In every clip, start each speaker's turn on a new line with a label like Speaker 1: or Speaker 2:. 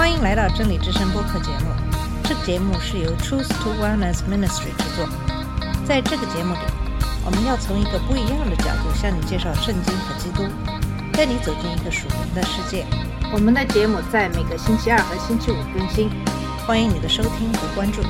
Speaker 1: 欢迎来到真理之声播客节目。这个节目是由 Truth to Wellness Ministry 制作。在这个节目里，我们要从一个不一样的角度向你介绍圣经和基督，带你走进一个属灵的世界。我们的节目在每个星期二和星期五更新，欢迎你的收听和关注。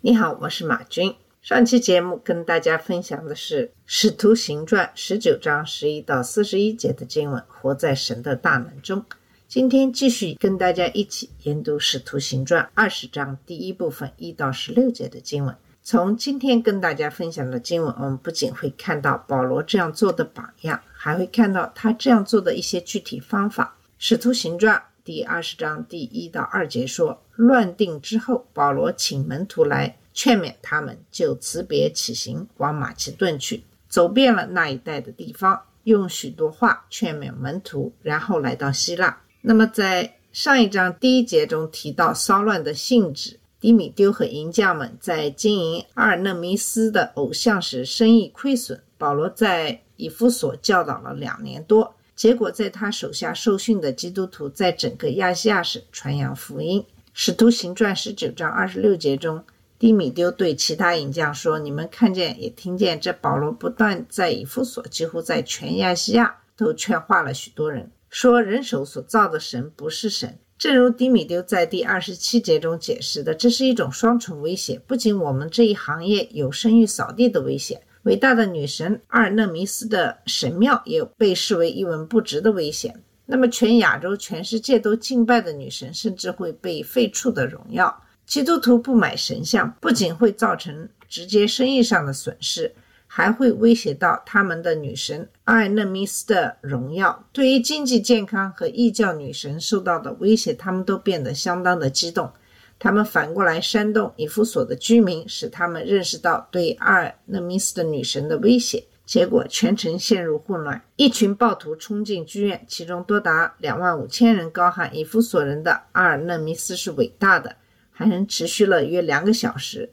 Speaker 1: 你好，我是马军。上期节目跟大家分享的是《使徒行传》十九章十一到四十一节的经文，活在神的大能中。今天继续跟大家一起研读《使徒行传》二十章第一部分一到十六节的经文。从今天跟大家分享的经文，我们不仅会看到保罗这样做的榜样，还会看到他这样做的一些具体方法。《使徒行传》第二十章第一到二节说：“乱定之后，保罗请门徒来劝勉他们，就辞别起行，往马其顿去，走遍了那一带的地方，用许多话劝勉门徒，然后来到希腊。那么在上一章第一节中提到骚乱的性质，迪米丢和银匠们在经营阿尔勒弥斯的偶像时生意亏损，保罗在以弗所教导了两年多。结果，在他手下受训的基督徒在整个亚细亚省传扬福音。使徒行传十九章二十六节中，低米丢对其他银匠说：“你们看见也听见，这保罗不断在以弗所，几乎在全亚细亚都劝化了许多人，说人手所造的神不是神。”正如低米丢在第二十七节中解释的，这是一种双重威胁，不仅我们这一行业有生育扫地的危险。伟大的女神阿尔勒弥斯的神庙也有被视为一文不值的危险。那么，全亚洲、全世界都敬拜的女神，甚至会被废黜的荣耀。基督徒不买神像，不仅会造成直接生意上的损失，还会威胁到他们的女神阿尔勒米斯的荣耀。对于经济健康和异教女神受到的威胁，他们都变得相当的激动。他们反过来煽动以弗所的居民，使他们认识到对阿尔勒米斯的女神的威胁。结果全城陷入混乱，一群暴徒冲进剧院，其中多达两万五千人高喊以弗所人的阿尔勒米斯是伟大的，还能持续了约两个小时。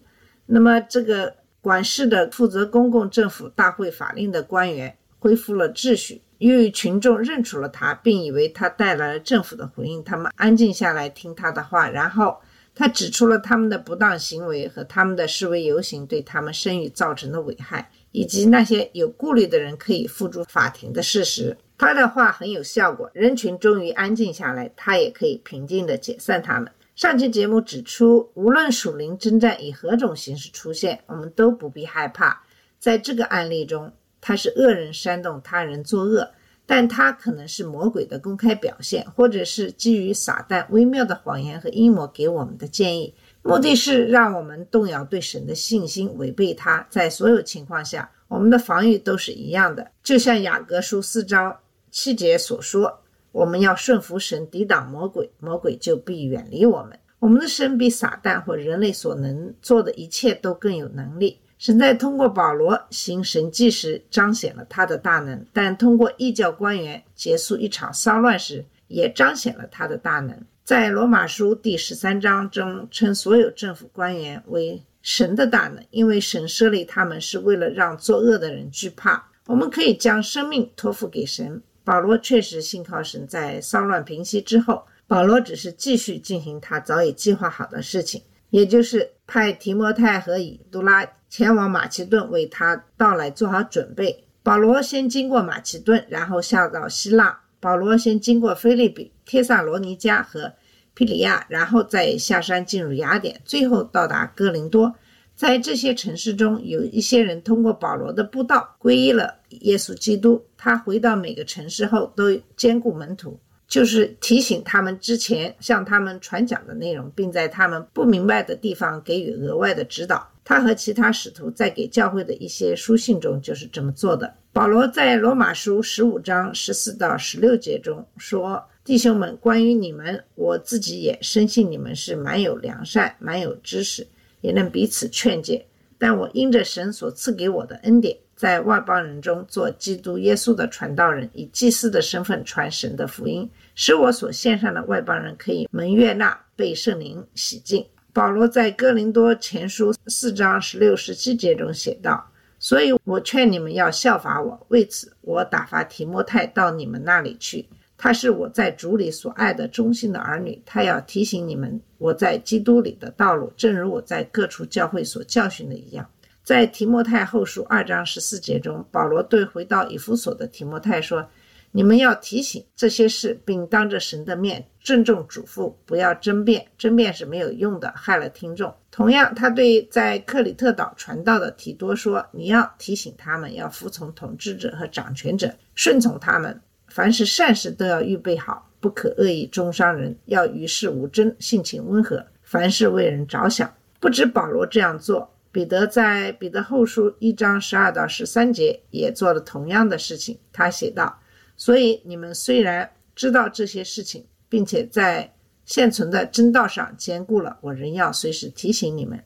Speaker 1: 那么，这个管事的负责公共政府大会法令的官员恢复了秩序，由于群众认出了他，并以为他带来了政府的回应，他们安静下来听他的话，然后。他指出了他们的不当行为和他们的示威游行对他们声誉造成的危害，以及那些有顾虑的人可以付诸法庭的事实。他的话很有效果，人群终于安静下来，他也可以平静地解散他们。上期节目指出，无论属灵征战以何种形式出现，我们都不必害怕。在这个案例中，他是恶人煽动他人作恶。但他可能是魔鬼的公开表现，或者是基于撒旦微妙的谎言和阴谋给我们的建议，目的是让我们动摇对神的信心，违背他。在所有情况下，我们的防御都是一样的，就像雅各书四章七节所说：“我们要顺服神，抵挡魔鬼，魔鬼就必远离我们。”我们的神比撒旦或人类所能做的一切都更有能力。神在通过保罗行神迹时彰显了他的大能，但通过异教官员结束一场骚乱时也彰显了他的大能。在罗马书第十三章中，称所有政府官员为神的大能，因为神设立他们是为了让作恶的人惧怕。我们可以将生命托付给神。保罗确实信靠神，在骚乱平息之后，保罗只是继续进行他早已计划好的事情，也就是派提摩太和以杜拉。前往马其顿为他到来做好准备。保罗先经过马其顿，然后下到希腊。保罗先经过菲利比、帖萨罗尼加和皮里亚，然后再下山进入雅典，最后到达哥林多。在这些城市中，有一些人通过保罗的布道皈依了耶稣基督。他回到每个城市后，都兼顾门徒，就是提醒他们之前向他们传讲的内容，并在他们不明白的地方给予额外的指导。他和其他使徒在给教会的一些书信中就是这么做的。保罗在罗马书十五章十四到十六节中说：“弟兄们，关于你们，我自己也深信你们是蛮有良善、蛮有知识，也能彼此劝诫。但我因着神所赐给我的恩典，在外邦人中做基督耶稣的传道人，以祭司的身份传神的福音，使我所献上的外邦人可以蒙悦纳，被圣灵洗净。”保罗在哥林多前书四章十六、十七节中写道：“所以我劝你们要效法我。为此，我打发提摩太到你们那里去。他是我在主里所爱的忠心的儿女，他要提醒你们我在基督里的道路，正如我在各处教会所教训的一样。在提摩太后书二章十四节中，保罗对回到以弗所的提摩太说：“你们要提醒这些事，并当着神的面郑重嘱咐，不要争辩，争辩是没有用的，害了听众。”同样，他对在克里特岛传道的提多说：“你要提醒他们，要服从统治者和掌权者，顺从他们。凡是善事都要预备好，不可恶意中伤人，要与世无争，性情温和，凡事为人着想。”不止保罗这样做。彼得在彼得后书一章十二到十三节也做了同样的事情。他写道：“所以你们虽然知道这些事情，并且在现存的真道上坚固了，我仍要随时提醒你们。”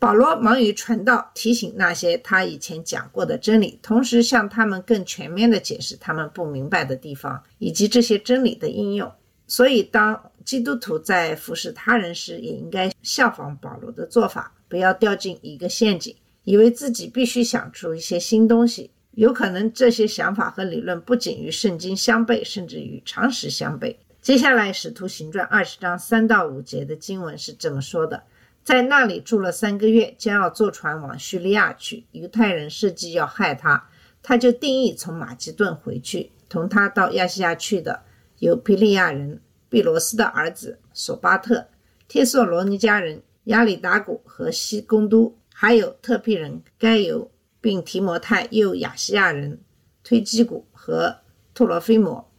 Speaker 1: 保罗忙于传道，提醒那些他以前讲过的真理，同时向他们更全面地解释他们不明白的地方以及这些真理的应用。所以，当基督徒在服侍他人时，也应该效仿保罗的做法。不要掉进一个陷阱，以为自己必须想出一些新东西。有可能这些想法和理论不仅与圣经相悖，甚至与常识相悖。接下来，《使徒行传》二十章三到五节的经文是这么说的：在那里住了三个月，将要坐船往叙利亚去。犹太人设计要害他，他就定义从马其顿回去。同他到亚细亚去的有皮利亚人毕罗斯的儿子索巴特、帖索罗尼加人。亚里达古和西贡都，还有特庇人该犹，并提摩太，又亚细亚人推基古和托罗菲摩，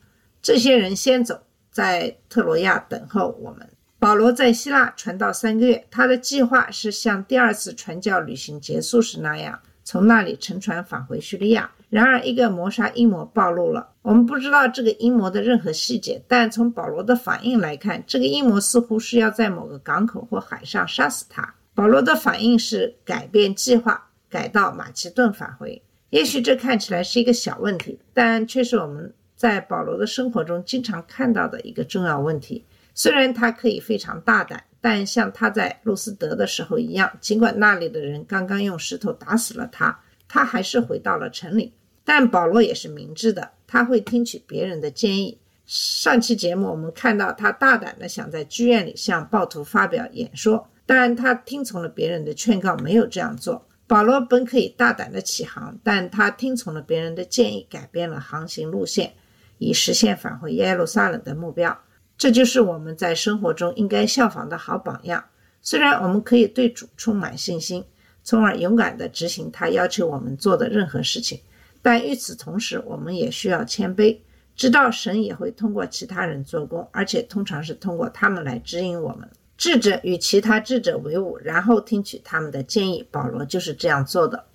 Speaker 1: 这些人先走，在特罗亚等候我们。保罗在希腊传道三个月，他的计划是像第二次传教旅行结束时那样，从那里乘船返回叙利亚。然而，一个谋杀阴谋暴露了。我们不知道这个阴谋的任何细节，但从保罗的反应来看，这个阴谋似乎是要在某个港口或海上杀死他。保罗的反应是改变计划，改到马其顿返回。也许这看起来是一个小问题，但却是我们在保罗的生活中经常看到的一个重要问题。虽然他可以非常大胆，但像他在路斯德的时候一样，尽管那里的人刚刚用石头打死了他，他还是回到了城里。但保罗也是明智的，他会听取别人的建议。上期节目我们看到他大胆地想在剧院里向暴徒发表演说，但他听从了别人的劝告，没有这样做。保罗本可以大胆地起航，但他听从了别人的建议，改变了航行路线，以实现返回耶路撒冷的目标。这就是我们在生活中应该效仿的好榜样。虽然我们可以对主充满信心，从而勇敢地执行他要求我们做的任何事情。但与此同时，我们也需要谦卑，知道神也会通过其他人做工，而且通常是通过他们来指引我们。智者与其他智者为伍，然后听取他们的建议。保罗就是这样做的，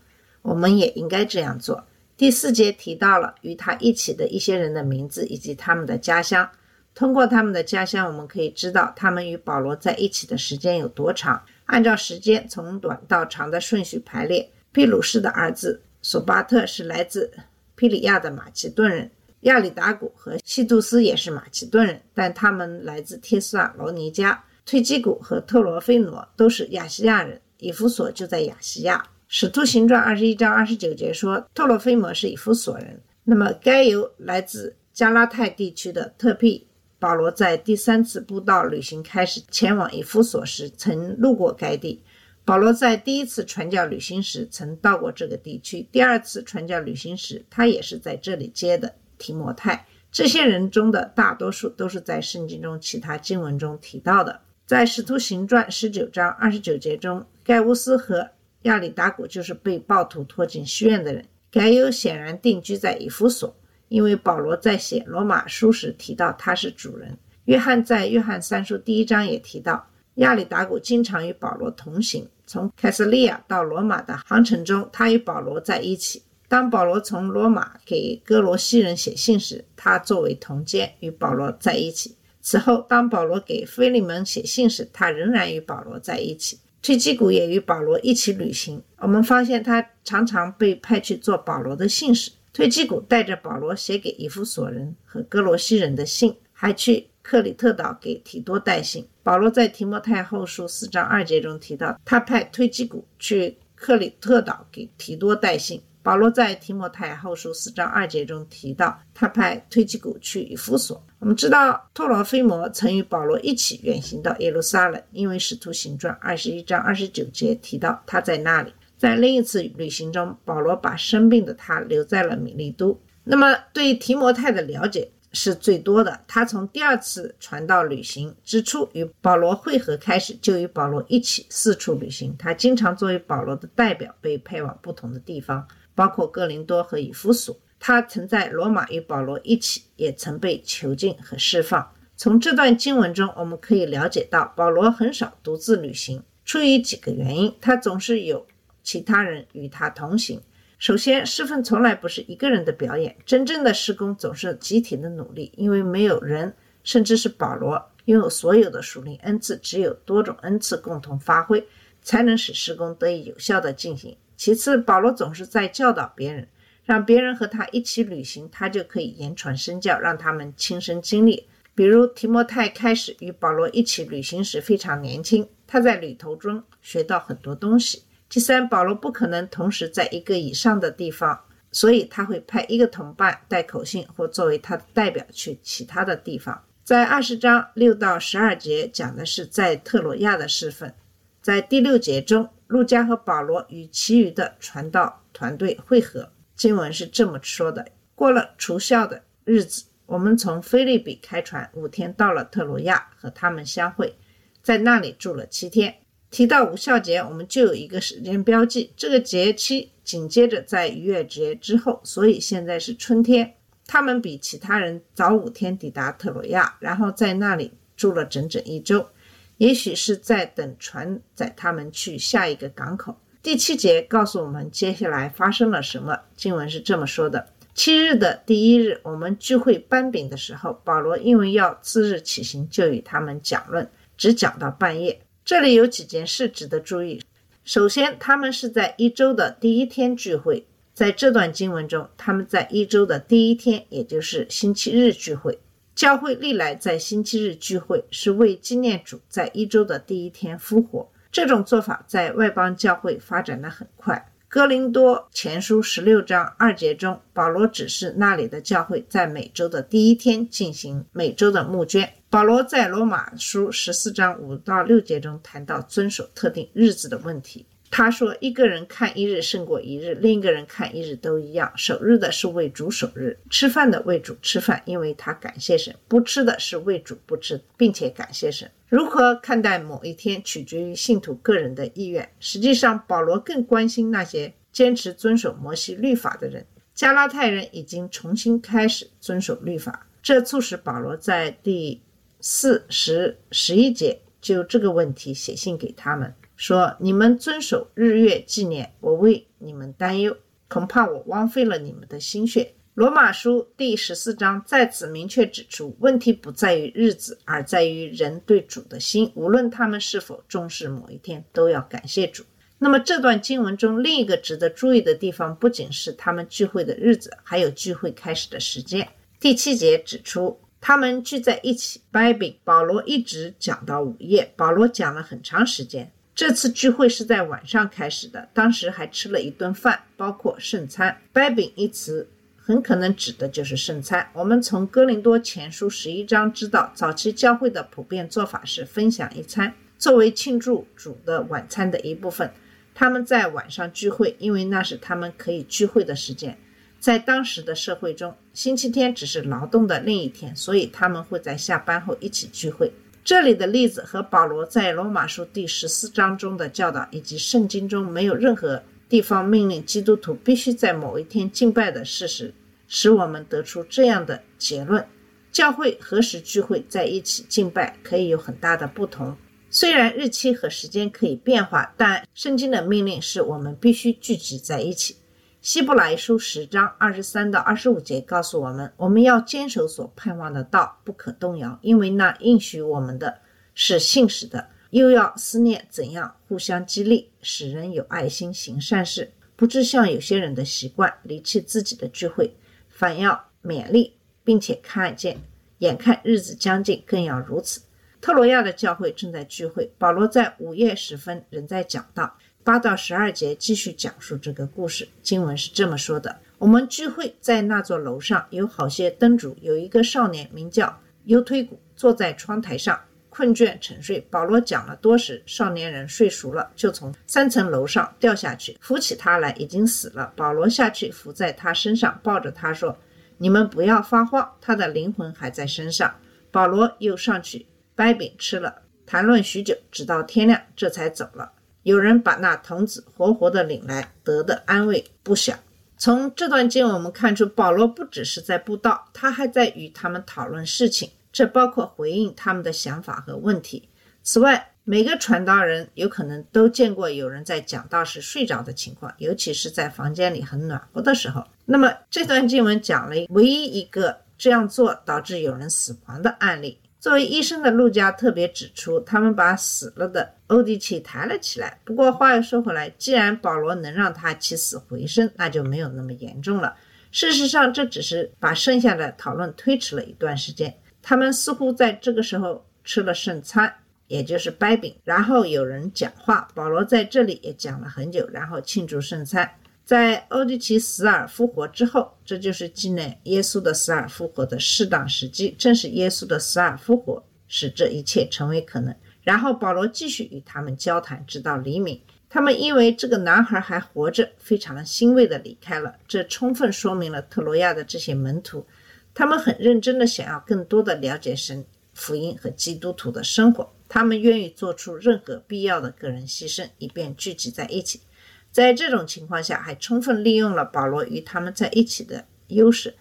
Speaker 1: 我们也应该这样做。第四节提到了与他一起的一些人的名字以及他们的家乡。通过他们的家乡，我们可以知道他们与保罗在一起的时间有多长。按照时间从短到长的顺序排列，庇鲁士的儿子。索巴特是来自皮里亚的马其顿人，亚里达古和西杜斯也是马其顿人，但他们来自帖萨罗尼加。推基古和特罗菲诺都是亚细亚人，以弗所就在亚细亚。使徒行传二十一章二十九节说，特罗菲摩是以弗所人。那么该由来自加拉泰地区的特庇。保罗在第三次布道旅行开始前往以弗所时，曾路过该地。保罗在第一次传教旅行时曾到过这个地区，第二次传教旅行时，他也是在这里接的提摩太。这些人中的大多数都是在圣经中其他经文中提到的。在使徒行传十九章二十九节中，盖乌斯和亚里达古就是被暴徒拖进戏院的人。盖尤显然定居在以弗所，因为保罗在写罗马书时提到他是主人。约翰在约翰三书第一章也提到，亚里达古经常与保罗同行。从凯撒利亚到罗马的航程中，他与保罗在一起。当保罗从罗马给哥罗西人写信时，他作为同监与保罗在一起。此后，当保罗给菲利门写信时，他仍然与保罗在一起。推基古也与保罗一起旅行。我们发现他常常被派去做保罗的信使。推基古带着保罗写给以弗所人和哥罗西人的信，还去。克里特岛给提多带信。保罗在提摩太后书四章二节中提到，他派推基古去克里特岛给提多带信。保罗在提摩太后书四章二节中提到，他派推基古去以弗所。我们知道托罗菲摩曾与保罗一起远行到耶路撒冷，因为使徒行传二十一章二十九节提到他在那里。在另一次旅行中，保罗把生病的他留在了米利都。那么对提摩太的了解是最多的。他从第二次传道旅行之初与保罗会合开始，就与保罗一起四处旅行。他经常作为保罗的代表被派往不同的地方。包括哥林多和以弗所，他曾在罗马与保罗一起，也曾被囚禁和释放。从这段经文中，我们可以了解到，保罗很少独自旅行，出于几个原因，他总是有其他人与他同行。首先，侍奉从来不是一个人的表演，真正的施工总是集体的努力，因为没有人，甚至是保罗拥有所有的属灵恩赐，只有多种恩赐共同发挥，才能使施工得以有效地进行。其次，保罗总是在教导别人，让别人和他一起旅行，他就可以言传身教，让他们亲身经历。比如提摩太开始与保罗一起旅行时非常年轻，他在旅途中学到很多东西。第三，保罗不可能同时在一个以上的地方，所以他会派一个同伴带口信或作为他的代表去其他的地方。在二十章六到十二节讲的是在特罗亚的侍奉，在第六节中。路加和保罗与其余的传道团队会合。经文是这么说的：过了除孝的日子，我们从菲利比开船五天到了特罗亚，和他们相会，在那里住了七天。提到无孝节，我们就有一个时间标记，这个节期紧接着在逾越节之后，所以现在是春天。他们比其他人早五天抵达特罗亚，然后在那里住了整整一周。也许是在等船载他们去下一个港口。第七节告诉我们接下来发生了什么。经文是这么说的：七日的第一日，我们聚会搬饼的时候，保罗因为要次日起行，就与他们讲论，只讲到半夜。这里有几件事值得注意。首先，他们是在一周的第一天聚会。在这段经文中，他们在一周的第一天，也就是星期日聚会。教会历来在星期日聚会，是为纪念主在一周的第一天复活。这种做法在外邦教会发展的很快。哥林多前书十六章二节中，保罗指示那里的教会在每周的第一天进行每周的募捐。保罗在罗马书十四章五到六节中谈到遵守特定日子的问题。他说：“一个人看一日胜过一日，另一个人看一日都一样。守日的是为主守日，吃饭的为主吃饭，因为他感谢神；不吃的是为主不吃，并且感谢神。如何看待某一天，取决于信徒个人的意愿。实际上，保罗更关心那些坚持遵守摩西律法的人。加拉太人已经重新开始遵守律法，这促使保罗在第四十十一节就这个问题写信给他们。”说：“你们遵守日月纪念，我为你们担忧，恐怕我枉费了你们的心血。”罗马书第十四章在此明确指出，问题不在于日子，而在于人对主的心。无论他们是否重视某一天，都要感谢主。那么，这段经文中另一个值得注意的地方，不仅是他们聚会的日子，还有聚会开始的时间。第七节指出，他们聚在一起掰饼。保罗一直讲到午夜，保罗讲了很长时间。这次聚会是在晚上开始的，当时还吃了一顿饭，包括圣餐。掰饼一词很可能指的就是圣餐。我们从哥林多前书十一章知道，早期教会的普遍做法是分享一餐，作为庆祝主的晚餐的一部分。他们在晚上聚会，因为那是他们可以聚会的时间。在当时的社会中，星期天只是劳动的另一天，所以他们会在下班后一起聚会。这里的例子和保罗在罗马书第十四章中的教导，以及圣经中没有任何地方命令基督徒必须在某一天敬拜的事实，使我们得出这样的结论：教会何时聚会在一起敬拜可以有很大的不同。虽然日期和时间可以变化，但圣经的命令是我们必须聚集在一起。希伯来书十章二十三到二十五节告诉我们，我们要坚守所盼望的道，不可动摇，因为那应许我们的是信实的。又要思念怎样互相激励，使人有爱心行善事，不致像有些人的习惯离弃自己的聚会，反要勉励，并且看见眼看日子将近，更要如此。特罗亚的教会正在聚会，保罗在午夜时分仍在讲道。八到十二节继续讲述这个故事。经文是这么说的：我们聚会在那座楼上，有好些灯烛，有一个少年名叫优推古，坐在窗台上。困倦沉睡，保罗讲了多时，少年人睡熟了，就从三层楼上掉下去，扶起他来，已经死了。保罗下去伏在他身上，抱着他说：“你们不要发慌，他的灵魂还在身上。”保罗又上去掰饼吃了，谈论许久，直到天亮，这才走了。有人把那童子活活的领来，得的安慰不小。从这段经文我们看出，保罗不只是在布道，他还在与他们讨论事情。这包括回应他们的想法和问题。此外，每个传道人有可能都见过有人在讲道时睡着的情况，尤其是在房间里很暖和的时候。那么，这段经文讲了唯一一个这样做导致有人死亡的案例。作为医生的陆家特别指出，他们把死了的欧迪奇抬了起来。不过话又说回来，既然保罗能让他起死回生，那就没有那么严重了。事实上，这只是把剩下的讨论推迟了一段时间。他们似乎在这个时候吃了圣餐，也就是掰饼，然后有人讲话。保罗在这里也讲了很久，然后庆祝圣餐。在欧迪奇死而复活之后，这就是纪念耶稣的死而复活的适当时机。正是耶稣的死而复活，使这一切成为可能。然后保罗继续与他们交谈，直到黎明。他们因为这个男孩还活着，非常欣慰地离开了。这充分说明了特罗亚的这些门徒。他们很认真地想要更多的了解神福音和基督徒的生活，他们愿意做出任何必要的个人牺牲，以便聚集在一起。在这种情况下，还充分利用了保罗与他们在一起的优势。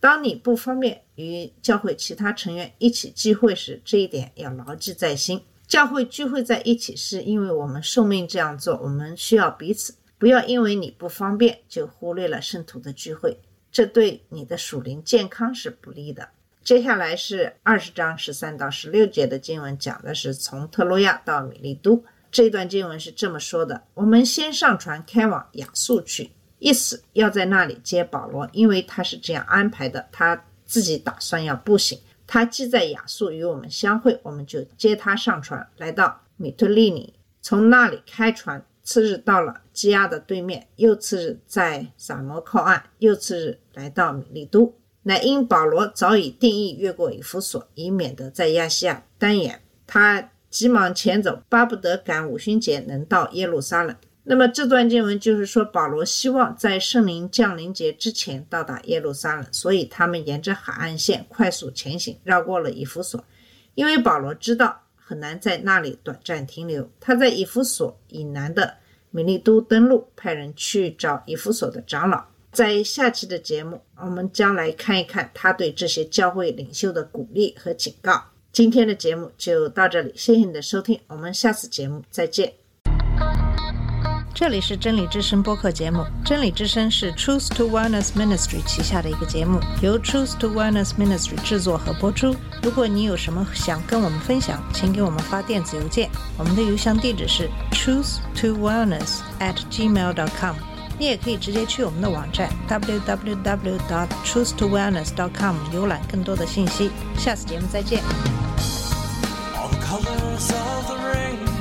Speaker 1: 当你不方便与教会其他成员一起聚会时，这一点要牢记在心。教会聚会在一起，是因为我们受命这样做，我们需要彼此。不要因为你不方便，就忽略了圣徒的聚会。这对你的属灵健康是不利的。接下来是二十章十三到十六节的经文，讲的是从特洛亚到米利都。这段经文是这么说的：我们先上船开往亚速去，意思要在那里接保罗，因为他是这样安排的。他自己打算要步行。他既在亚速与我们相会，我们就接他上船，来到米特利尼，从那里开船。次日到了基亚的对面，又次日在撒摩靠岸，又次日来到米利都。乃因保罗早已定义越过以弗所，以免得在亚细亚单眼。他急忙前走，巴不得赶五旬节能到耶路撒冷。那么这段经文就是说，保罗希望在圣灵降临节之前到达耶路撒冷，所以他们沿着海岸线快速前行，绕过了以弗所，因为保罗知道。很难在那里短暂停留。他在以弗所以南的米利都登陆，派人去找以弗所的长老。在下期的节目，我们将来看一看他对这些教会领袖的鼓励和警告。今天的节目就到这里，谢谢你的收听，我们下次节目再见。这里是真理之声播客节目。真理之声是 Truth to Wellness Ministry 旗下的一个节目，由 Truth to Wellness Ministry 制作和播出。如果你有什么想跟我们分享，请给我们发电子邮件，我们的邮箱地址是 truth to wellness at gmail dot com。你也可以直接去我们的网站 www dot truth to wellness dot com 浏览更多的信息。下次节目再见。
Speaker 2: of the rain.